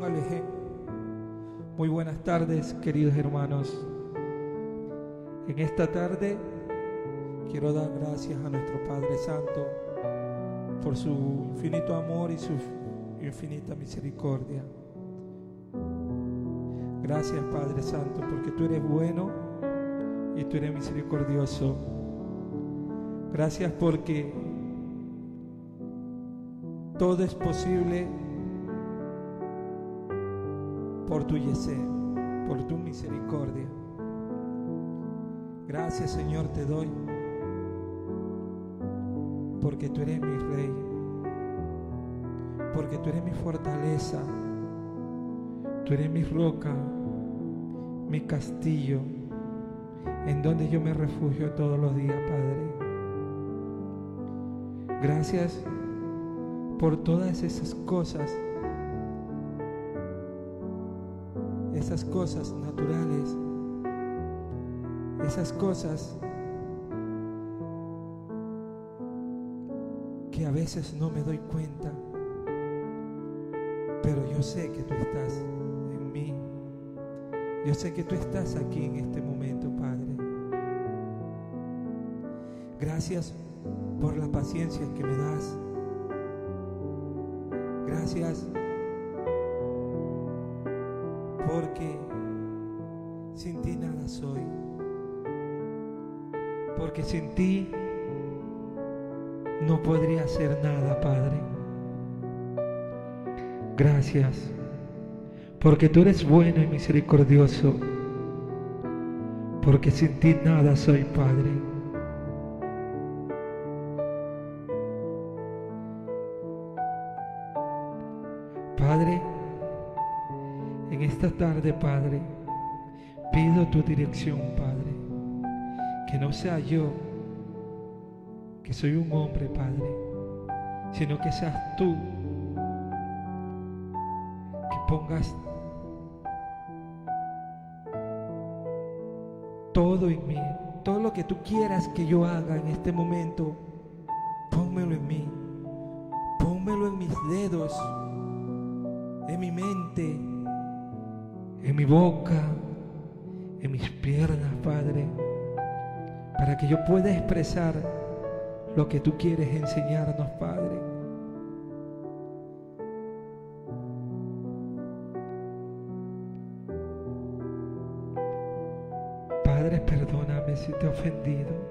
Alejem. Muy buenas tardes, queridos hermanos. En esta tarde quiero dar gracias a nuestro Padre Santo por su infinito amor y su infinita misericordia. Gracias Padre Santo porque tú eres bueno y tú eres misericordioso. Gracias porque todo es posible por tu yesé, por tu misericordia. Gracias Señor te doy, porque tú eres mi rey, porque tú eres mi fortaleza, tú eres mi roca, mi castillo, en donde yo me refugio todos los días, Padre. Gracias por todas esas cosas, esas cosas naturales, esas cosas que a veces no me doy cuenta, pero yo sé que tú estás en mí. Yo sé que tú estás aquí en este momento, Padre. Gracias por la paciencia que me das. Gracias porque sin ti nada soy. Porque sin ti no podría hacer nada, Padre. Gracias porque tú eres bueno y misericordioso. Porque sin ti nada soy, Padre. Tarde, Padre, pido tu dirección, Padre. Que no sea yo, que soy un hombre, Padre, sino que seas tú que pongas todo en mí, todo lo que tú quieras que yo haga en este momento, pónmelo en mí, pónmelo en mis dedos en mi mente, en mi boca, en mis piernas, Padre, para que yo pueda expresar lo que tú quieres enseñarnos, Padre. Padre, perdóname si te he ofendido.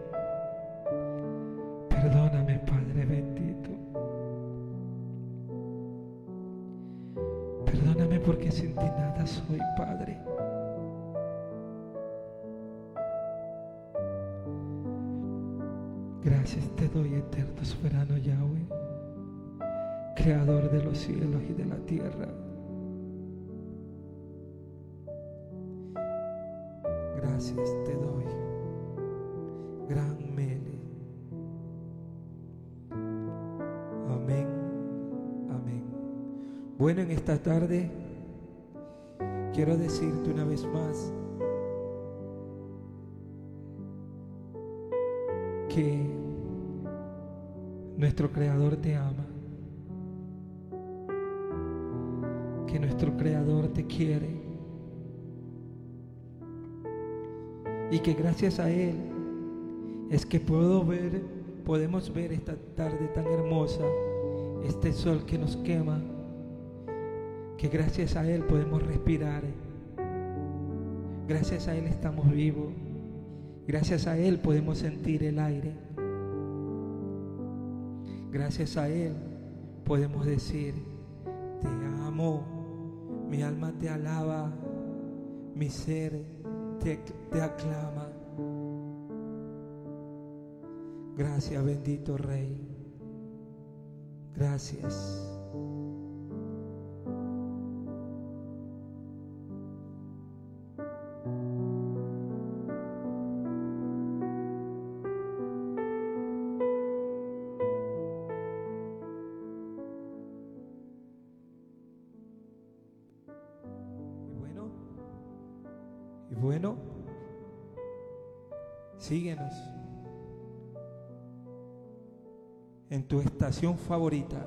Gracias te doy, eterno soberano Yahweh, creador de los cielos y de la tierra. Gracias te doy, gran Mele. Amén, amén. Bueno, en esta tarde quiero decirte una vez más nuestro Creador te ama, que nuestro Creador te quiere y que gracias a Él es que puedo ver, podemos ver esta tarde tan hermosa, este sol que nos quema, que gracias a Él podemos respirar, gracias a Él estamos vivos. Gracias a Él podemos sentir el aire. Gracias a Él podemos decir, te amo, mi alma te alaba, mi ser te, te aclama. Gracias bendito Rey. Gracias. En tu estación favorita.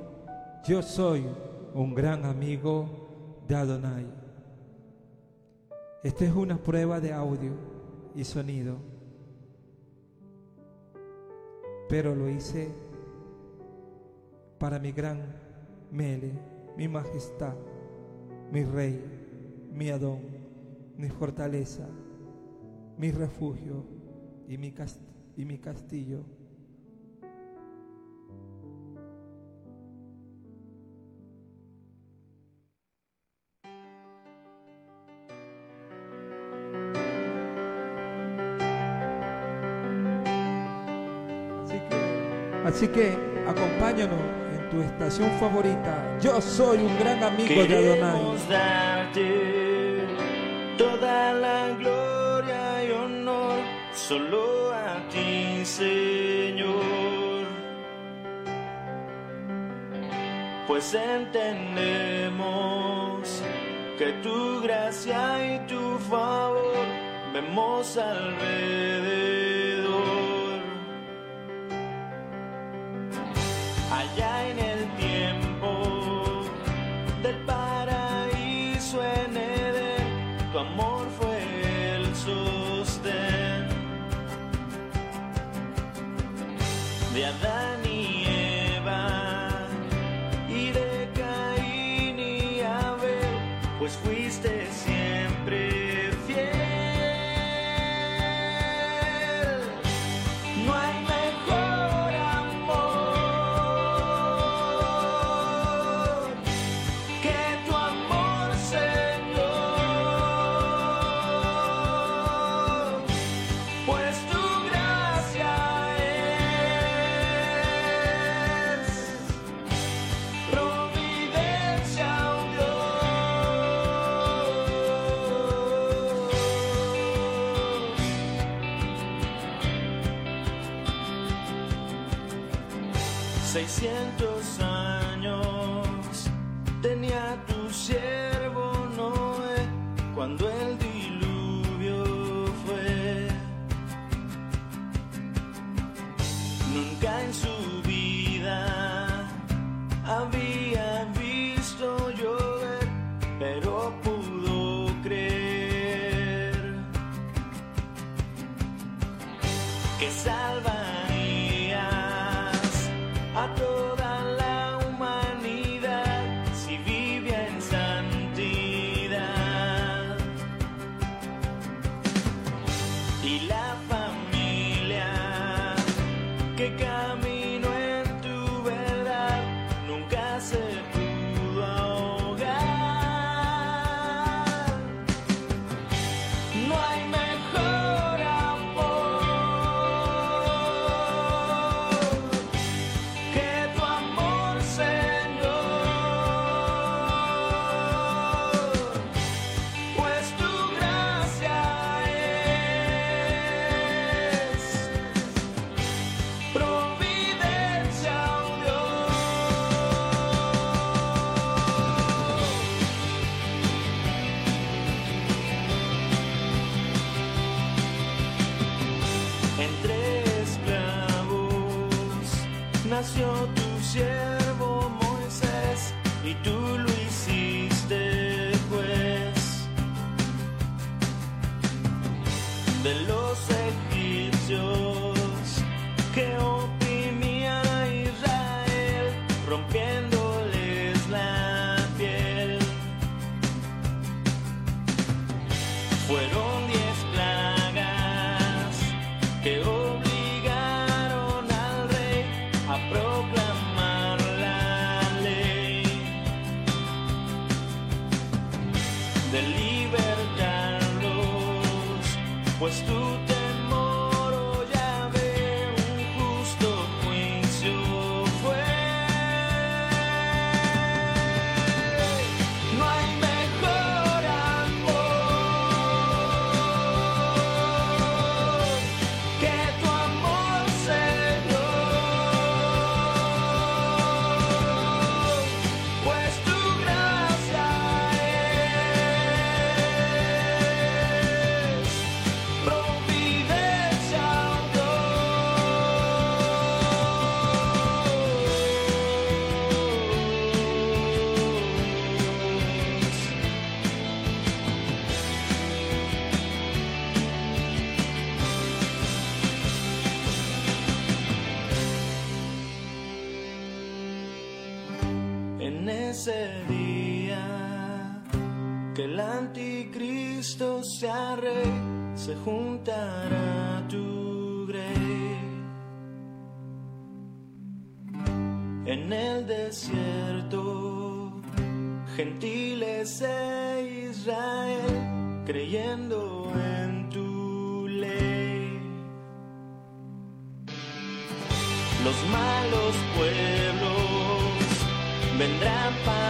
Yo soy un gran amigo de Adonai. Esta es una prueba de audio y sonido, pero lo hice para mi gran Mele, mi majestad, mi rey, mi Adón, mi fortaleza, mi refugio y mi, y mi castillo. Así que acompáñanos en tu estación favorita. Yo soy un gran amigo de Adonai. darte toda la gloria y honor solo a ti, Señor. Pues entendemos que tu gracia y tu favor vemos alrededor. 600 años tenía tu siervo Noé cuando el diluvio fue. Nunca en su vida había visto llover, pero pudo creer que nació tu siervo que el anticristo se arre, se juntará a tu grey. En el desierto, gentiles e Israel, creyendo en tu ley. Los malos pueblos vendrán para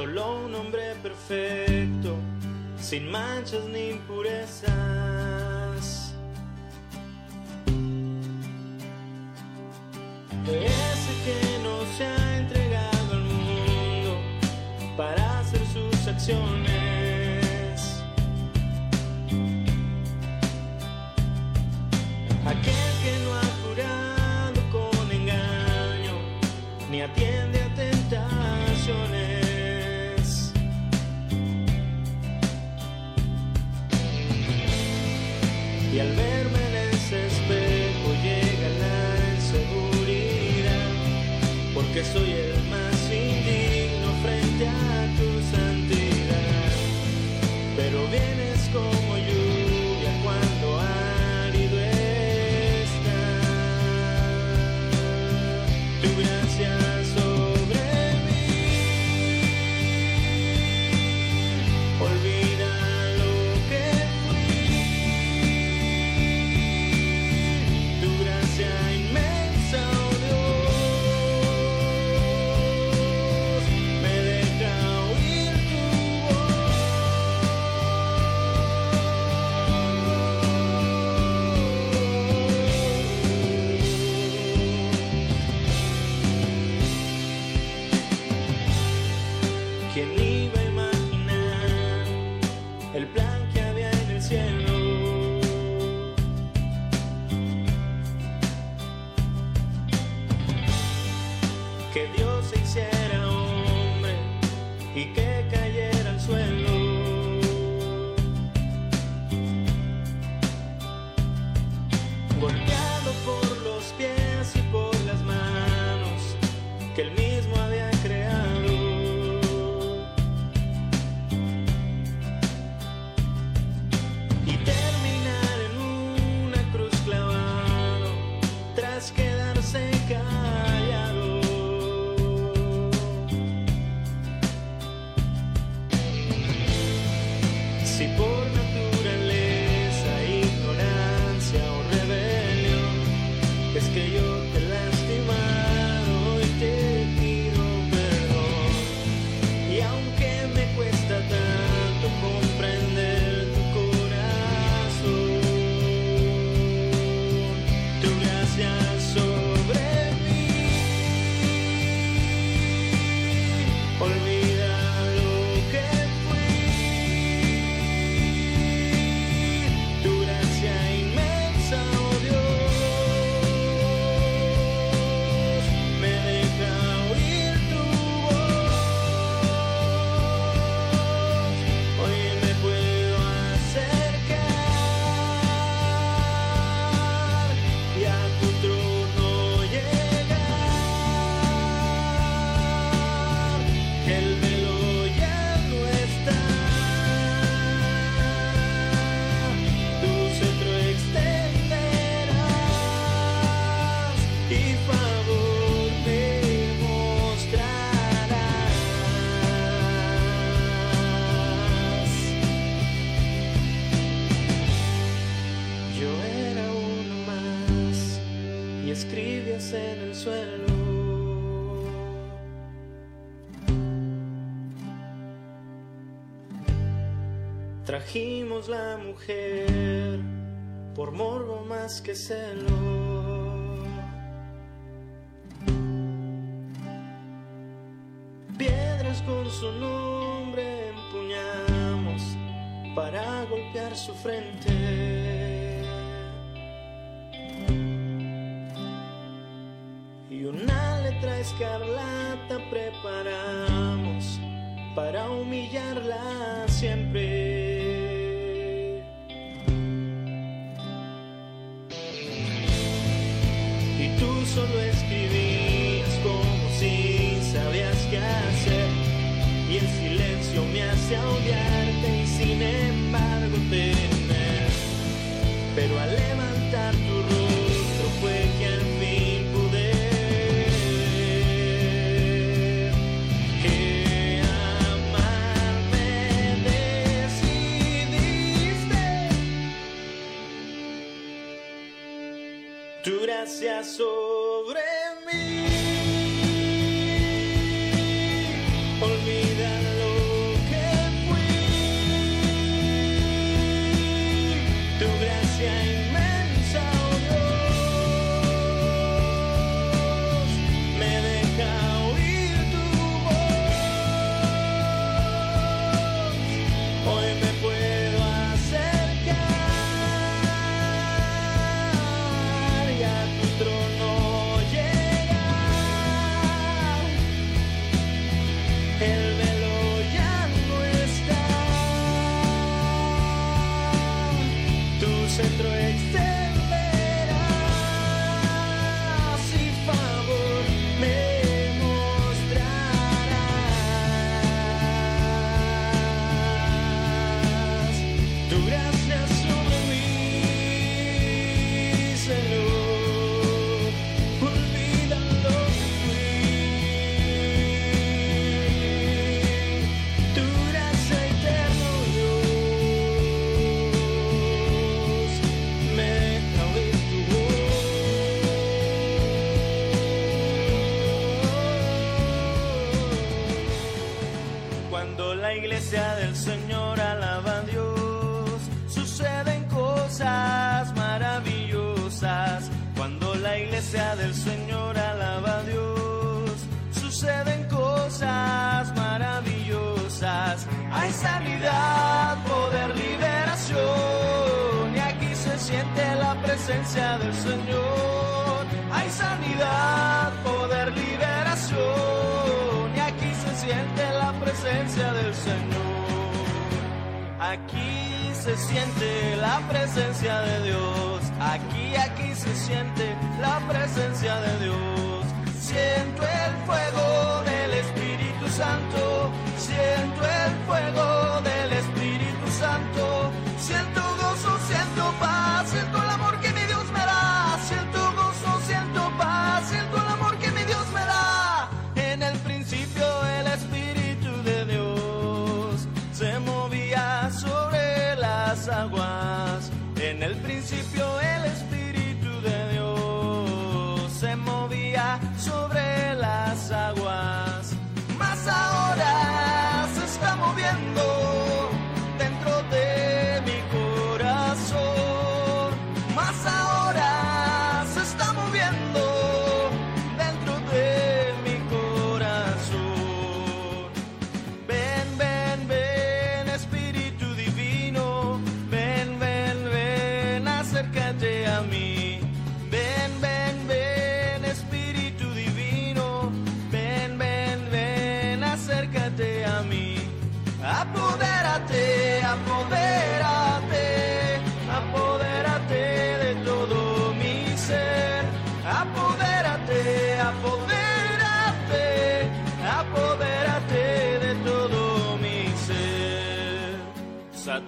solo un hombre perfecto, sin manchas ni impurezas. y al verme en ese espejo llega la inseguridad porque soy el Trajimos la mujer por morbo más que celo. Piedras con su nombre empuñamos para golpear su frente. Y una letra escarlata preparamos para humillarla siempre. Y tú solo escribías como si sabías qué hacer, y el silencio me hace odiarte y sin embargo temer. Pero al Aquí se siente la presencia de Dios. Aquí, aquí se siente la presencia de Dios. Siento el fuego del Espíritu Santo. Siento el fuego hemos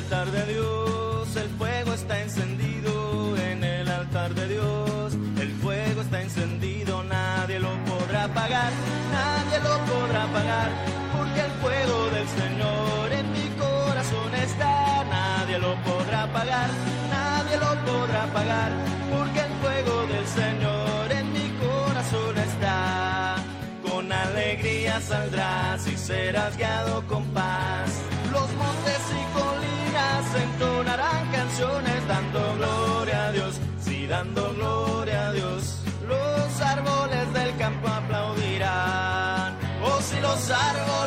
Altar de Dios el fuego está encendido, en el altar de Dios el fuego está encendido, nadie lo podrá apagar, nadie lo podrá apagar, porque el fuego del Señor en mi corazón está, nadie lo podrá apagar, nadie lo podrá apagar, porque el fuego del Señor en mi corazón está. Con alegría saldrás y serás guiado con paz. Entonarán canciones dando gloria a Dios, sí dando gloria a Dios. Los árboles del campo aplaudirán, oh si los árboles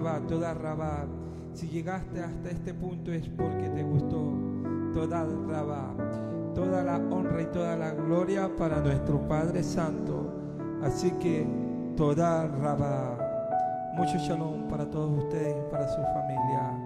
toda rabá. Si llegaste hasta este punto es porque te gustó. Toda rabá, toda la honra y toda la gloria para nuestro Padre Santo. Así que toda rabá. Mucho shalom para todos ustedes y para su familia.